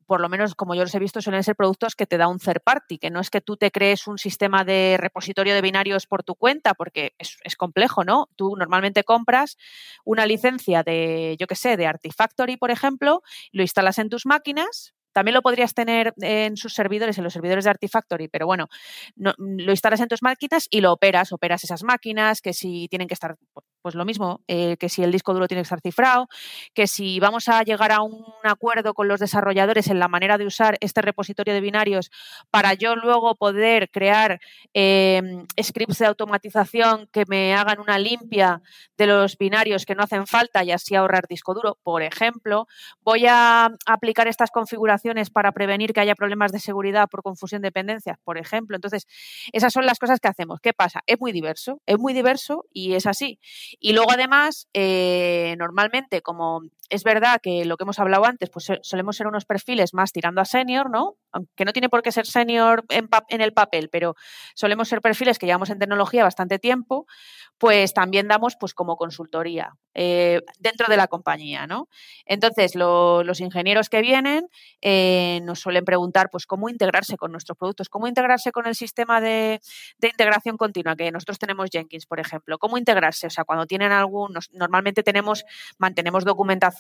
por lo menos como yo los he visto, suelen ser productos que te da un third party, que no es que tú te crees un sistema de repositorio de binarios por tu cuenta, porque es, es complejo, ¿no? Tú normalmente compras una licencia de, yo qué sé, de Artifactory, por ejemplo, lo instalas en tus máquinas, también lo podrías tener en sus servidores, en los servidores de Artifactory, pero bueno, lo instalas en tus máquinas y lo operas, operas esas máquinas, que si tienen que estar pues lo mismo, eh, que si el disco duro tiene que estar cifrado, que si vamos a llegar a un acuerdo con los desarrolladores en la manera de usar este repositorio de binarios para yo luego poder crear em, scripts de automatización que me hagan una limpia de los binarios que no hacen falta y así ahorrar disco duro, por ejemplo, voy a aplicar estas configuraciones para prevenir que haya problemas de seguridad por confusión de dependencias, por ejemplo. Entonces, esas son las cosas que hacemos. ¿Qué pasa? Es muy diverso, es muy diverso y es así. Y luego además, eh, normalmente, como es verdad que lo que hemos hablado antes, pues solemos ser unos perfiles más tirando a senior, ¿no? Aunque no tiene por qué ser senior en, en el papel, pero solemos ser perfiles que llevamos en tecnología bastante tiempo, pues también damos pues como consultoría eh, dentro de la compañía, ¿no? Entonces, los ingenieros que vienen eh, nos suelen preguntar pues cómo integrarse con nuestros productos, cómo integrarse con el sistema de, integración continua, que nosotros tenemos Jenkins, por ejemplo, cómo integrarse, o sea, cuando tienen algún, normalmente tenemos, mantenemos documentación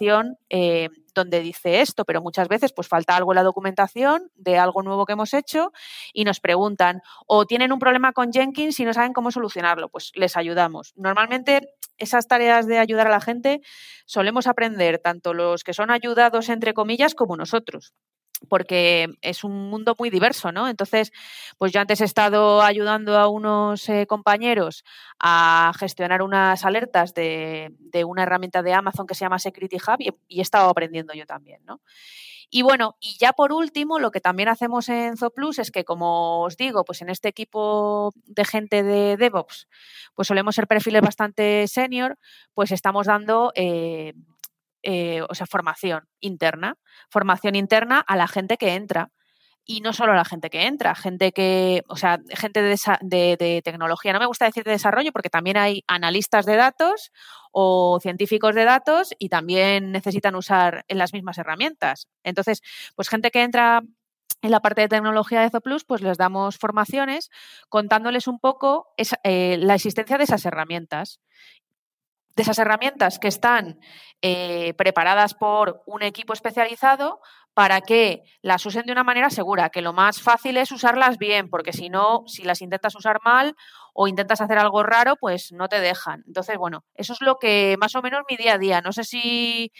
eh, donde dice esto, pero muchas veces pues falta algo en la documentación de algo nuevo que hemos hecho y nos preguntan o tienen un problema con Jenkins y no saben cómo solucionarlo, pues les ayudamos. Normalmente esas tareas de ayudar a la gente solemos aprender tanto los que son ayudados entre comillas como nosotros porque es un mundo muy diverso, ¿no? Entonces, pues yo antes he estado ayudando a unos eh, compañeros a gestionar unas alertas de, una herramienta de Amazon que se llama Security Hub y, he estado aprendiendo yo también, ¿no? Y bueno, y ya por último, lo que también hacemos en Zooplus es que, como os digo, pues en este equipo de gente de DevOps, pues solemos ser perfiles bastante senior, pues estamos dando eh, eh, o sea, formación interna, formación interna a la gente que entra y no solo la gente que entra, gente que, o sea, gente de, tecnología. No me gusta decir de desarrollo porque también hay analistas de datos o científicos de datos y también necesitan usar las mismas herramientas. Entonces, pues gente que entra en la parte de tecnología de Zooplus, pues les damos formaciones contándoles un poco eh, la existencia de esas herramientas de esas herramientas que están eh, preparadas por un equipo especializado para que las usen de una manera segura, que lo más fácil es usarlas bien, porque si no, si las intentas usar mal o intentas hacer algo raro, pues no te dejan. Entonces, bueno, eso es lo que más o menos mi día a día. No sé si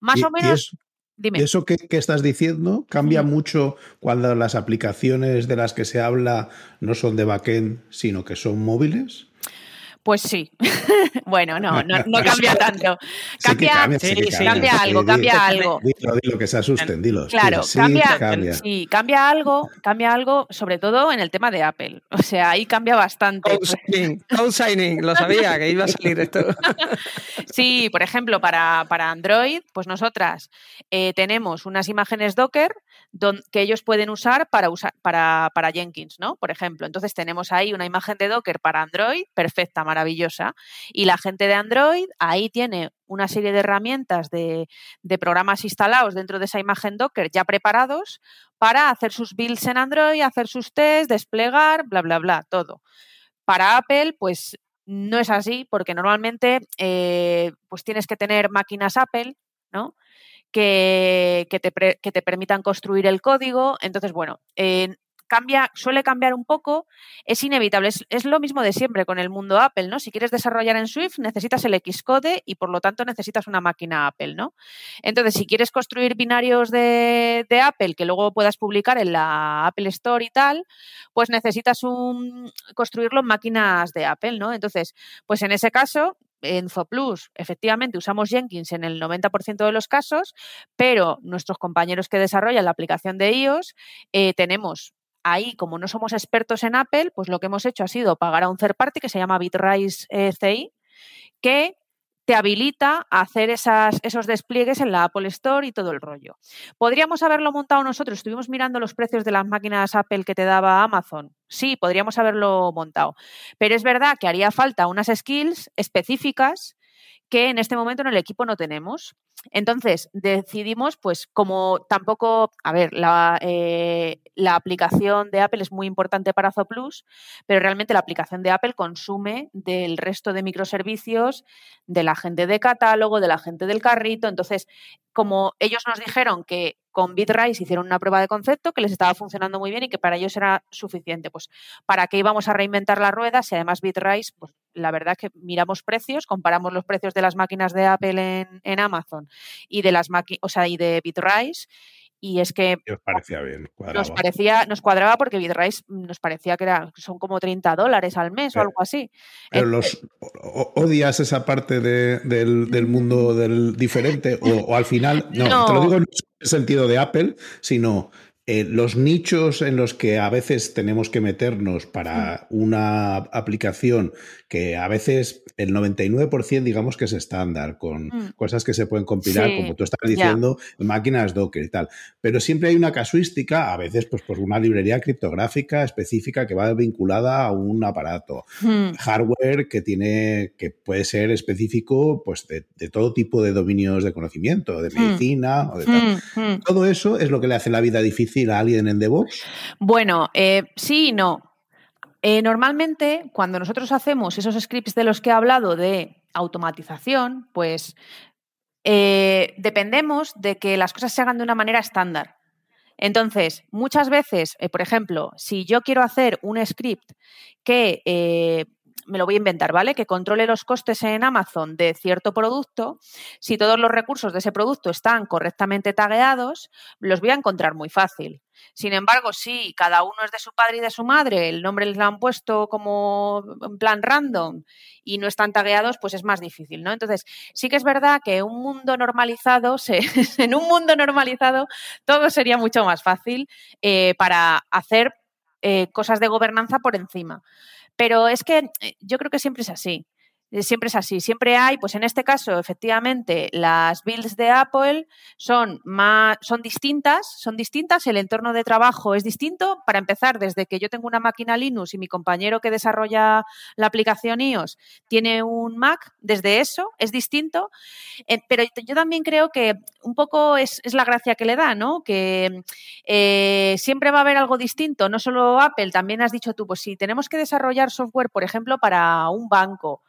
más o menos... Dime. Eso que, estás diciendo cambia mucho cuando las aplicaciones de las que se habla no son de backend, sino que son móviles. Pues sí. bueno, no, no, cambia tanto. Cambia, cambia, algo, cambia algo. Dilo, que se asusten, dilo. Claro, cambia, Sí, cambia algo, cambia algo, sobre todo en el tema de Apple. O sea, ahí cambia bastante. Code signing, lo sabía que iba a salir esto. sí, por ejemplo, para, para Android, pues nosotras eh, tenemos unas imágenes Docker que ellos pueden usar para, usar para, para Jenkins, ¿no? Por ejemplo, entonces tenemos ahí una imagen de Docker para Android, perfecta, maravillosa. Y la gente de Android ahí tiene una serie de herramientas de, de, programas instalados dentro de esa imagen Docker ya preparados para hacer sus builds en Android, hacer sus tests, desplegar, bla, bla, bla, todo. Para Apple, pues no es así, porque normalmente eh, pues tienes que tener máquinas Apple, ¿no? Que, te, que te, permitan construir el código. Entonces, bueno, cambia, suele cambiar un poco, es inevitable. Es, lo mismo de siempre con el mundo Apple, ¿no? Si quieres desarrollar en Swift, necesitas el Xcode y por lo tanto necesitas una máquina Apple, ¿no? Entonces, si quieres construir binarios de, de Apple que luego puedas publicar en la Apple Store y tal, pues necesitas un, construirlo en máquinas de Apple, ¿no? Entonces, pues en ese caso, en Zoplus, efectivamente, usamos Jenkins en el 90% de los casos, pero nuestros compañeros que desarrollan la aplicación de iOS eh, tenemos ahí, como no somos expertos en Apple, pues lo que hemos hecho ha sido pagar a un third party que se llama Bitrise eh, CI, que te habilita a hacer esas, esos despliegues en la Apple Store y todo el rollo. ¿Podríamos haberlo montado nosotros? Estuvimos mirando los precios de las máquinas Apple que te daba Amazon. Sí, podríamos haberlo montado. Pero es verdad que haría falta unas skills específicas que en este momento en el equipo no tenemos. Entonces decidimos, pues como tampoco, a ver, la, eh, aplicación de Apple es muy importante para Zooplus, pero realmente la aplicación de Apple consume del resto de microservicios, de la gente de catálogo, de la gente del carrito. Entonces, como ellos nos dijeron que con Bitrise hicieron una prueba de concepto que les estaba funcionando muy bien y que para ellos era suficiente. Pues, ¿para qué íbamos a reinventar la rueda si además Bitrise, pues la verdad que miramos precios, comparamos los precios de las máquinas de Apple en, en Amazon y de las o sea, y de Bitrise y es que nos parecía bien, nos parecía, nos cuadraba porque Bitrise nos parecía que era, son como 30 dólares al mes o algo así. Pero los odias esa parte del, mundo del diferente o, al final, no, te lo digo en el sentido de Apple, sino eh, los nichos en los que a veces tenemos que meternos para mm. una aplicación que a veces el 99% digamos que es estándar, con mm. cosas que se pueden compilar, como tú estás diciendo, máquinas Docker y tal. Pero siempre hay una casuística, a veces pues por una librería criptográfica específica que va vinculada a un aparato, mm. hardware que tiene, que puede ser específico pues de, todo tipo de dominios de conocimiento, de medicina o de tal. Todo eso es lo que le hace la vida difícil a alguien en DevOps? Bueno, eh, sí y no. Eh, normalmente, cuando nosotros hacemos esos scripts de los que he hablado de automatización, pues eh, dependemos de que las cosas se hagan de una manera estándar. Entonces, muchas veces, por ejemplo, si yo quiero hacer un script que me lo voy a inventar, ¿vale? Que controle los costes en Amazon de cierto producto, si todos los recursos de ese producto están correctamente tagueados, los voy a encontrar muy fácil. Sin embargo, si cada uno es de su padre y de su madre, el nombre les lo han puesto como en plan random y no están tagueados, pues es más difícil, ¿no? Entonces, sí que es verdad que un mundo normalizado, en un mundo normalizado, todo sería mucho más fácil eh, para hacer eh, cosas de gobernanza por encima. Pero es que eh, yo creo que siempre es así. Eh, siempre es así, siempre hay, pues en este caso, efectivamente, las builds de Apple son más, son distintas, son distintas, el entorno de trabajo es distinto. Para empezar, desde que yo tengo una máquina Linux y mi compañero que desarrolla la aplicación iOS tiene un Mac, desde eso es distinto. Eh, pero yo también creo que un poco es, la gracia que le da, ¿no? Que siempre va a haber algo distinto, no solo Apple, también has dicho tú, pues si tenemos que desarrollar software, por ejemplo, para un banco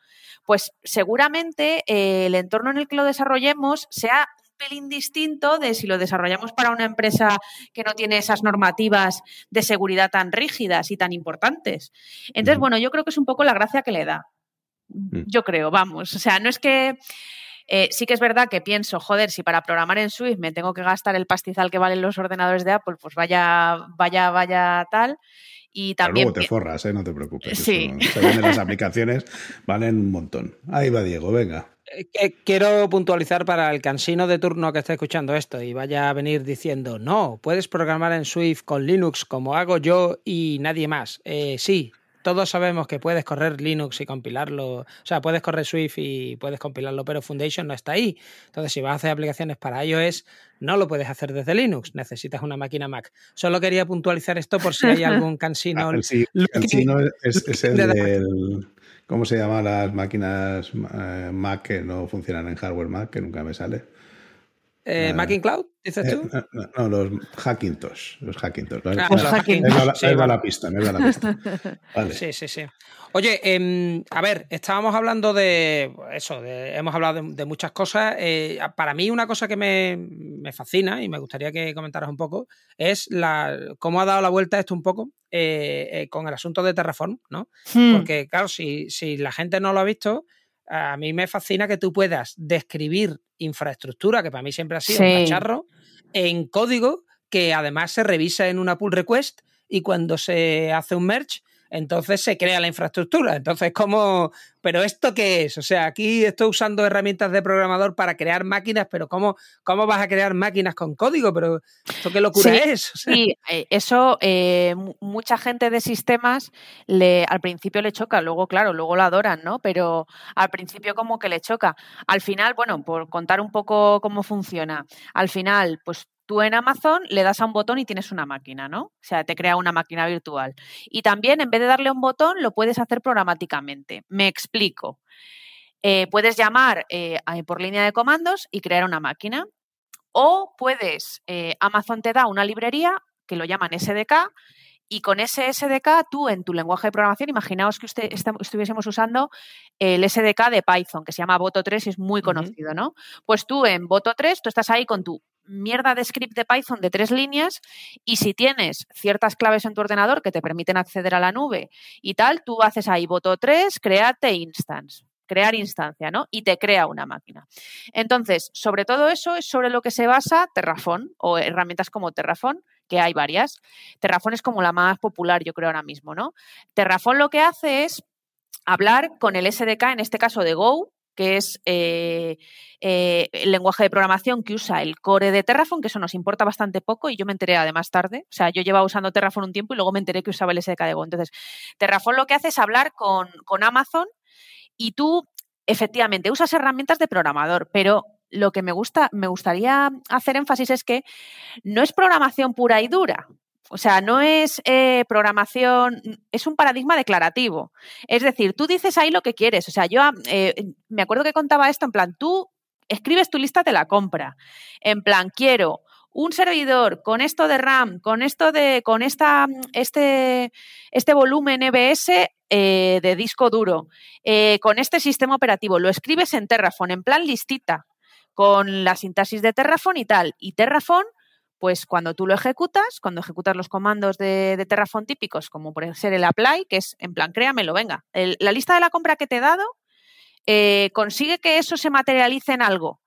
pues seguramente eh, el entorno en el que lo desarrollemos sea un pelín distinto de si lo desarrollamos para una empresa que no tiene esas normativas de seguridad tan rígidas y tan importantes. Entonces, bueno, yo creo que es un poco la gracia que le da. Mm. Yo creo, vamos. O sea, no es que eh, sí que es verdad que pienso, joder, si para programar en Swift me tengo que gastar el pastizal que valen los ordenadores de Apple, pues vaya, vaya, vaya tal. Y también. luego te forras, ¿eh? no te preocupes. Sí. las aplicaciones, valen un montón. Ahí va Diego, venga. Eh, quiero puntualizar para el cansino de turno que está escuchando esto y vaya a venir diciendo, no, puedes programar en Swift con Linux como hago yo y nadie más. Eh, sí, todos sabemos que puedes correr Linux y compilarlo, o sea, puedes correr Swift y puedes compilarlo, pero Foundation no está ahí. Entonces, si vas a hacer aplicaciones para iOS, no lo puedes hacer desde Linux, necesitas una máquina Mac. Solo quería puntualizar esto por si hay algún cansino. Ah, sí, cansino es, el del... ¿Cómo se llaman las máquinas eh, Mac que no funcionan en hardware Mac, que nunca me sale? Eh, ¿Mac Cloud, dices tú? Eh, no, los Hackintosh. Los Hackintosh. Ah, los Hackintosh. Ahí va la pista, me va la pista. Vale. Sí, sí, sí. Oye, em, a ver, estábamos hablando de eso, hemos hablado de, muchas cosas. Eh, para mí una cosa que me, fascina y me gustaría que comentaras un poco es la cómo ha dado la vuelta esto un poco con el asunto de Terraform, ¿no? Hmm. Porque claro, si, si la gente no lo ha visto, a mí me fascina que tú puedas describir infraestructura, que para mí siempre ha sido un cacharro, en código que además se revisa en una pull request y cuando se hace un merge entonces se crea la infraestructura. Entonces, ¿cómo? ¿Pero esto qué es? O sea, aquí estoy usando herramientas de programador para crear máquinas, pero ¿cómo, cómo vas a crear máquinas con código? ¿Pero esto qué locura es? Sí, eh, eso eh, mucha gente de sistemas le, al principio le choca, luego, claro, luego lo adoran, ¿no? Pero al principio como que le choca. Al final, bueno, por contar un poco cómo funciona, al final, pues Tú en Amazon le das a un botón y tienes una máquina, ¿no? O sea, te crea una máquina virtual. Y también, en vez de darle a un botón, lo puedes hacer programáticamente. Me explico. Eh, puedes llamar eh, por línea de comandos y crear una máquina. O puedes, eh, Amazon te da una librería que lo llaman SDK y con ese SDK, tú en tu lenguaje de programación, imaginaos que usted estuviésemos usando el SDK de Python, que se llama Boto3 y es muy conocido, ¿no? Pues tú en Boto3, tú estás ahí con tu mierda de script de Python de tres líneas y si tienes ciertas claves en tu ordenador que te permiten acceder a la nube y tal, tú haces ahí voto 3, create instance crear instancia, ¿no? Y te crea una máquina. Entonces, sobre todo eso es sobre lo que se basa Terraform o herramientas como Terraform, que hay varias. Terraform es como la más popular, yo creo, ahora mismo, ¿no? Terraform lo que hace es hablar con el SDK, en este caso de Go, que es eh, eh, el lenguaje de programación que usa el core de Terraform, que eso nos importa bastante poco y yo me enteré además tarde. O sea, yo llevaba usando Terraform un tiempo y luego me enteré que usaba el SDK de Go. Entonces, Terraform lo que hace es hablar con, con Amazon y tú efectivamente usas herramientas de programador, pero lo que me gusta, me gustaría hacer énfasis es que no es programación pura y dura. O sea, no es eh, programación, es un paradigma declarativo. Es decir, tú dices ahí lo que quieres. O sea, yo eh, me acuerdo que contaba esto en plan, tú escribes tu lista de la compra. En plan, quiero un servidor con esto de RAM, con esto de, con esta, este, este volumen EBS eh, de disco duro, con este sistema operativo. Lo escribes en Terraform, en plan listita, con la sintaxis de Terraform y tal. Y Terraform pues cuando tú lo ejecutas, cuando ejecutas los comandos de, de Terraform típicos, como puede ser el apply, que es en plan, créamelo, venga, la lista de la compra que te he dado eh, consigue que eso se materialice en algo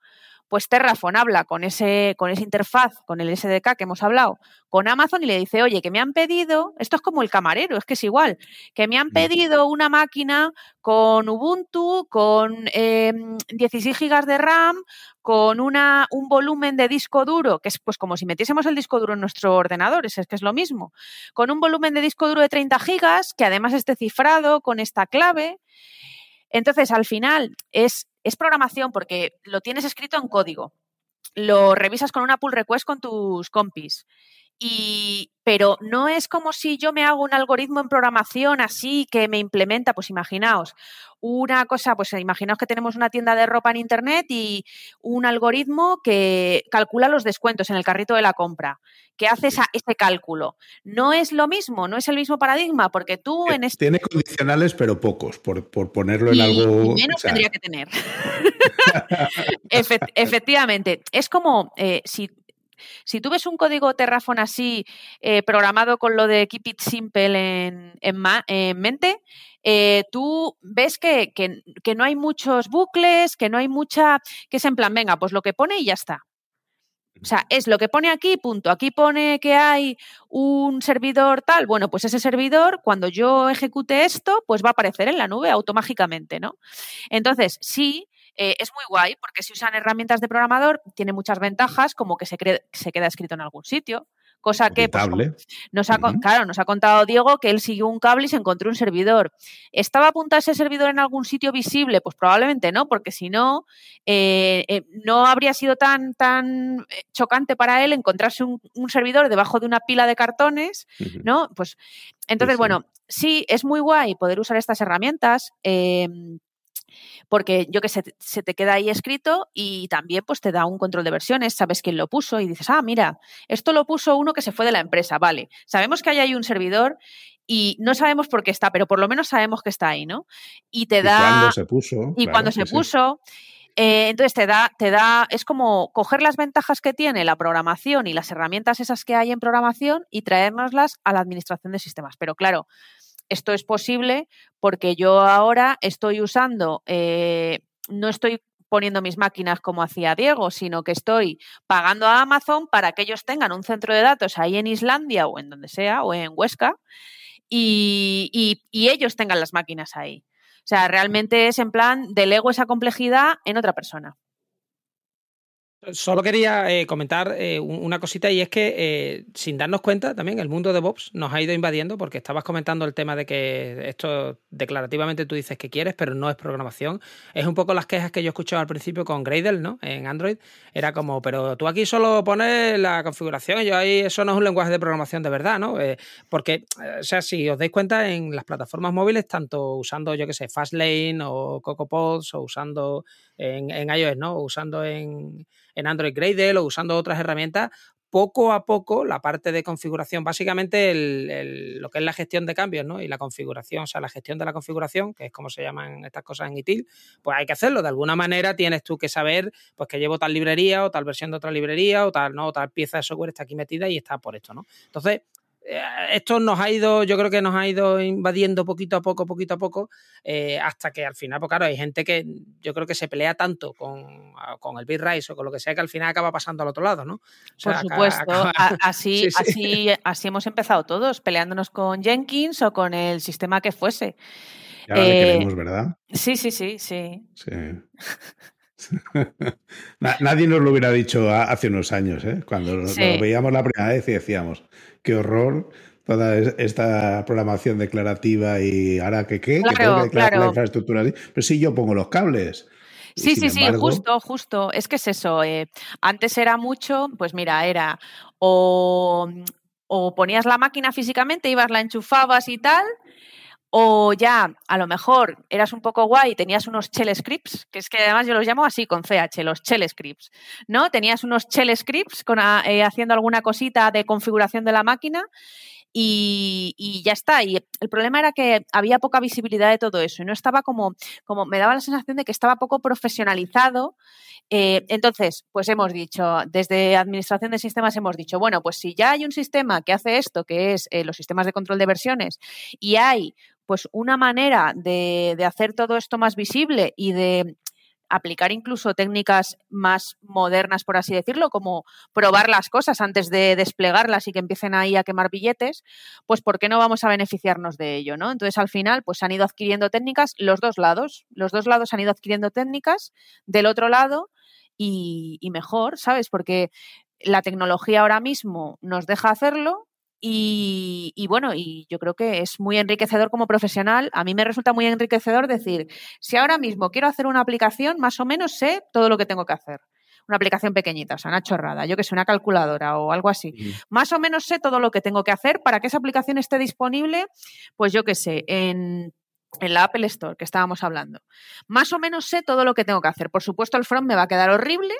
pues Terraform habla con ese, con esa interfaz, con el SDK que hemos hablado, con Amazon y le dice, oye, que me han pedido, esto es como el camarero, es que es igual, que me han mm. pedido una máquina con Ubuntu, con 16 em, gigas de RAM, con una, un volumen de disco duro, que es pues como si metiésemos el disco duro en nuestro ordenador, es, es que es lo mismo, con un volumen de disco duro de 30 gigas, que además esté cifrado con esta clave. Entonces, al final, es es programación porque lo tienes escrito en código, lo revisas con una pull request con tus compis Y, pero no es como si yo me hago un algoritmo en programación así que me implementa, pues imaginaos, una cosa, pues imaginaos que tenemos una tienda de ropa en internet y un algoritmo que calcula los descuentos en el carrito de la compra, que hace ese cálculo. No es lo mismo, no es el mismo paradigma, porque tú en este... Tiene condicionales, pero pocos, por, ponerlo en algo... menos tendría que tener. efectivamente. Es como eh, si si tú ves un código Terraform así, eh, programado con lo de Keep It Simple en, en, mente, eh, tú ves que, que, no hay muchos bucles, que no hay mucha, que es en plan, venga, pues lo que pone y ya está. O sea, es lo que pone aquí, punto. Aquí pone que hay un servidor tal. Bueno, pues ese servidor, cuando yo ejecute esto, pues va a aparecer en la nube automáticamente, ¿no? Entonces, sí, eh, es muy guay porque si usan herramientas de programador tiene muchas ventajas como que se, se queda escrito en algún sitio. Cosa que pues, nos ha, claro, nos ha contado Diego que él siguió un cable y se encontró un servidor. ¿Estaba apuntado ese servidor en algún sitio visible? Pues probablemente no, porque si no, eh, eh, no habría sido tan, tan chocante para él encontrarse un, servidor debajo de una pila de cartones, ¿no? Pues entonces, bueno, sí, es muy guay poder usar estas herramientas. Porque yo que sé, se te queda ahí escrito y también pues te da un control de versiones, sabes quién lo puso y dices, ah, mira, esto lo puso uno que se fue de la empresa, vale, sabemos que hay ahí un servidor y no sabemos por qué está, pero por lo menos sabemos que está ahí, ¿no? Y te da... Y cuando se puso. Y cuando se puso... Eh, entonces te da, te da, es como coger las ventajas que tiene la programación y las herramientas esas que hay en programación y traérnoslas a la administración de sistemas. Pero claro, esto es posible porque yo ahora estoy usando, eh, no estoy poniendo mis máquinas como hacía Diego, sino que estoy pagando a Amazon para que ellos tengan un centro de datos ahí en Islandia o en donde sea, o en Huesca, y, y ellos tengan las máquinas ahí. O sea, realmente es en plan, delego esa complejidad en otra persona. Solo quería eh, comentar eh, una cosita y es que eh, sin darnos cuenta también el mundo de Bobs nos ha ido invadiendo porque estabas comentando el tema de que esto declarativamente tú dices que quieres pero no es programación. Es un poco las quejas que yo escuchaba al principio con Gradle, ¿no? En Android. Era como, pero tú aquí solo pones la configuración y yo ahí eso no es un lenguaje de programación de verdad, ¿no? porque, o sea, si os dais cuenta en las plataformas móviles, tanto usando, yo que sé, Fastlane o CocoaPods o usando en, en iOS, ¿no? O usando en en Android Gradle o usando otras herramientas, poco a poco la parte de configuración, básicamente lo que es la gestión de cambios ¿no? y la configuración, o sea, la gestión de la configuración, que es como se llaman estas cosas en ITIL, pues hay que hacerlo. De alguna manera tienes tú que saber pues que llevo tal librería o tal versión de otra librería o tal, ¿no? tal pieza de software está aquí metida y está por esto, ¿no? Entonces, esto nos ha ido, yo creo que nos ha ido invadiendo poquito a poco, poquito a poco, eh, hasta que al final, pues claro, hay gente que yo creo que se pelea tanto con, con el Bitrise o con lo que sea que al final acaba pasando al otro lado, ¿no? Por supuesto, así, así, así hemos empezado todos, peleándonos con Jenkins o con el sistema que fuese. Ya eh, queremos, ¿verdad? Sí, sí, sí, sí. Sí. Nadie nos lo hubiera dicho hace unos años, ¿eh? cuando lo veíamos la primera vez y decíamos, qué horror toda esta programación declarativa y ahora que qué, que tengo que declarar la infraestructura. Pero sí, yo pongo los cables. Sí, sí, sí, justo, justo. Es que es eso. Eh, antes era mucho, pues mira, era o, o ponías la máquina físicamente, ibas, la enchufabas y tal, o ya, a lo mejor eras un poco guay tenías unos shell scripts, que es que además yo los llamo así con CH, los shell scripts, ¿no? Tenías unos shell scripts con, ah, eh, haciendo alguna cosita de configuración de la máquina y, ya está. Y el problema era que había poca visibilidad de todo eso y no estaba como, como me daba la sensación de que estaba poco profesionalizado. Eh, entonces, pues hemos dicho, desde Administración de Sistemas hemos dicho, bueno, pues si ya hay un sistema que hace esto, que es eh, los sistemas de control de versiones, y hay pues una manera de, hacer todo esto más visible y de aplicar incluso técnicas más modernas, por así decirlo, como probar las cosas antes de desplegarlas y que empiecen ahí a quemar billetes, pues ¿por qué no vamos a beneficiarnos de ello? ¿no? Entonces, al final, pues han ido adquiriendo técnicas los dos lados. Los dos lados han ido adquiriendo técnicas del otro lado y, y mejor, ¿sabes? Porque la tecnología ahora mismo nos deja hacerlo, y, bueno, y yo creo que es muy enriquecedor como profesional. A mí me resulta muy enriquecedor decir, si ahora mismo quiero hacer una aplicación, más o menos sé todo lo que tengo que hacer. una aplicación pequeñita, o sea, una chorrada, yo que sé, una calculadora o algo así. Más o menos sé todo lo que tengo que hacer para que esa aplicación esté disponible, pues yo que sé, en en la Apple Store que estábamos hablando. Más o menos sé todo lo que tengo que hacer. Por supuesto, el front me va a quedar horrible,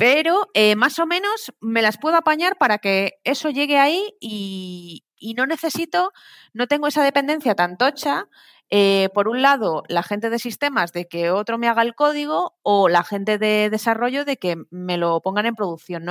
pero eh, más o menos me las puedo apañar para que eso llegue ahí y, no necesito, no tengo esa dependencia tan tocha. Eh, por un lado, la gente de sistemas de que otro me haga el código o la gente de desarrollo de que me lo pongan en producción.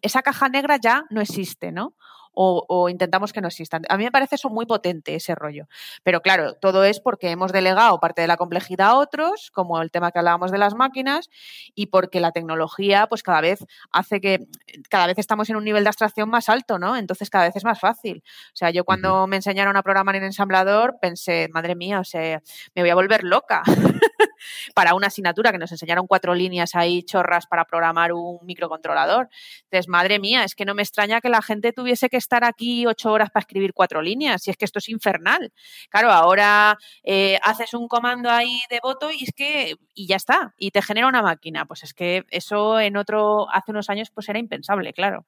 Esa caja negra ya no existe, ¿no? O, intentamos que no existan. A mí me parece eso muy potente, ese rollo. Pero claro, todo es porque hemos delegado parte de la complejidad a otros, como el tema que hablábamos de las máquinas, y porque la tecnología, pues cada vez hace que, cada vez estamos en un nivel de abstracción más alto, ¿no? Entonces cada vez es más fácil. O sea, yo cuando me enseñaron a programar en ensamblador, pensé, madre mía, o sea, me voy a volver loca. para una asignatura que nos enseñaron cuatro líneas ahí chorras para programar un microcontrolador. Entonces, madre mía, es que no me extraña que la gente tuviese que estar aquí ocho horas para escribir cuatro líneas, y es que esto es infernal. Claro, ahora eh, haces un comando ahí de voto y es que, y ya está, y te genera una máquina. Pues es que eso en otro, hace unos años, pues era impensable, claro.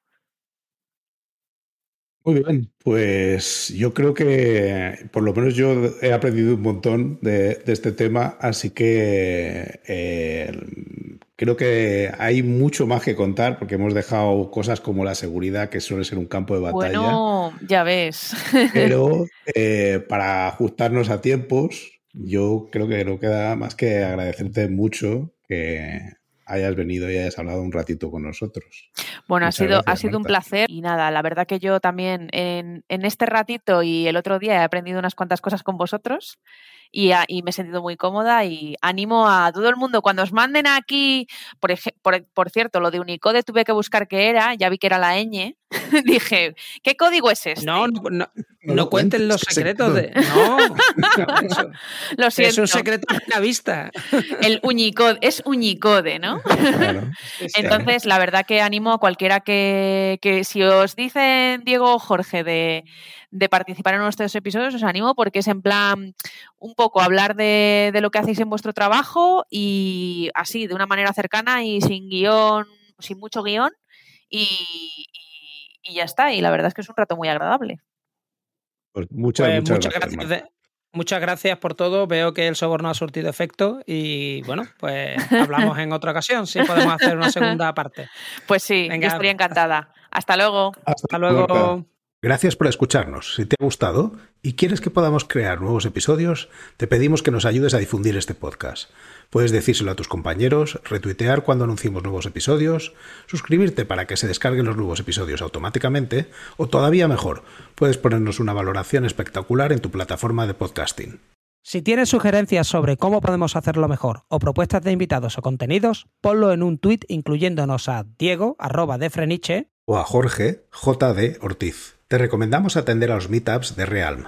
Muy bien, pues yo creo que por lo menos yo he aprendido un montón de, este tema, así que eh, creo que hay mucho más que contar porque hemos dejado cosas como la seguridad, que suele ser un campo de batalla. Bueno, ya ves. Pero eh, para ajustarnos a tiempos, yo creo que no queda más que agradecerte mucho que hayas venido y hayas hablado un ratito con nosotros. Bueno, ha sido, ha sido un placer y nada, la verdad que yo también en, en, este ratito y el otro día he aprendido unas cuantas cosas con vosotros y, me he sentido muy cómoda y animo a todo el mundo, cuando os manden aquí, por, por, cierto, lo de Unicode tuve que buscar qué era, ya vi que era la ñ, dije, ¿qué código es este? No, no, no, cuenten los secretos de... No, lo siento. Es un secreto a la vista. El Unicode, es Unicode, ¿no? Entonces, la verdad que animo a cualquiera que, que si os dicen Diego o Jorge de de participar en nuestros episodios, os animo porque es en plan un poco hablar de, lo que hacéis en vuestro trabajo y así, de una manera cercana y sin guion, sin mucho guion y, ya está. Y la verdad es que es un rato muy agradable. Pues muchas, pues muchas, gracias. muchas gracias por todo. Veo que el soborno ha surtido efecto y bueno, pues hablamos en otra ocasión si podemos hacer una segunda parte. Pues sí, yo estaría encantada. Hasta luego. Hasta luego. Gracias por escucharnos. Si te ha gustado y quieres que podamos crear nuevos episodios, te pedimos que nos ayudes a difundir este podcast. Puedes decírselo a tus compañeros, retuitear cuando anunciemos nuevos episodios, suscribirte para que se descarguen los nuevos episodios automáticamente, o todavía mejor, puedes ponernos una valoración espectacular en tu plataforma de podcasting. Si tienes sugerencias sobre cómo podemos hacerlo mejor o propuestas de invitados o contenidos, ponlo en un tuit incluyéndonos a Diego, arroba de Freniche, o a Jorge, JD Ortiz. Te recomendamos atender a los meetups de Realm.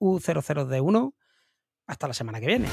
U00D1. Hasta la semana que viene.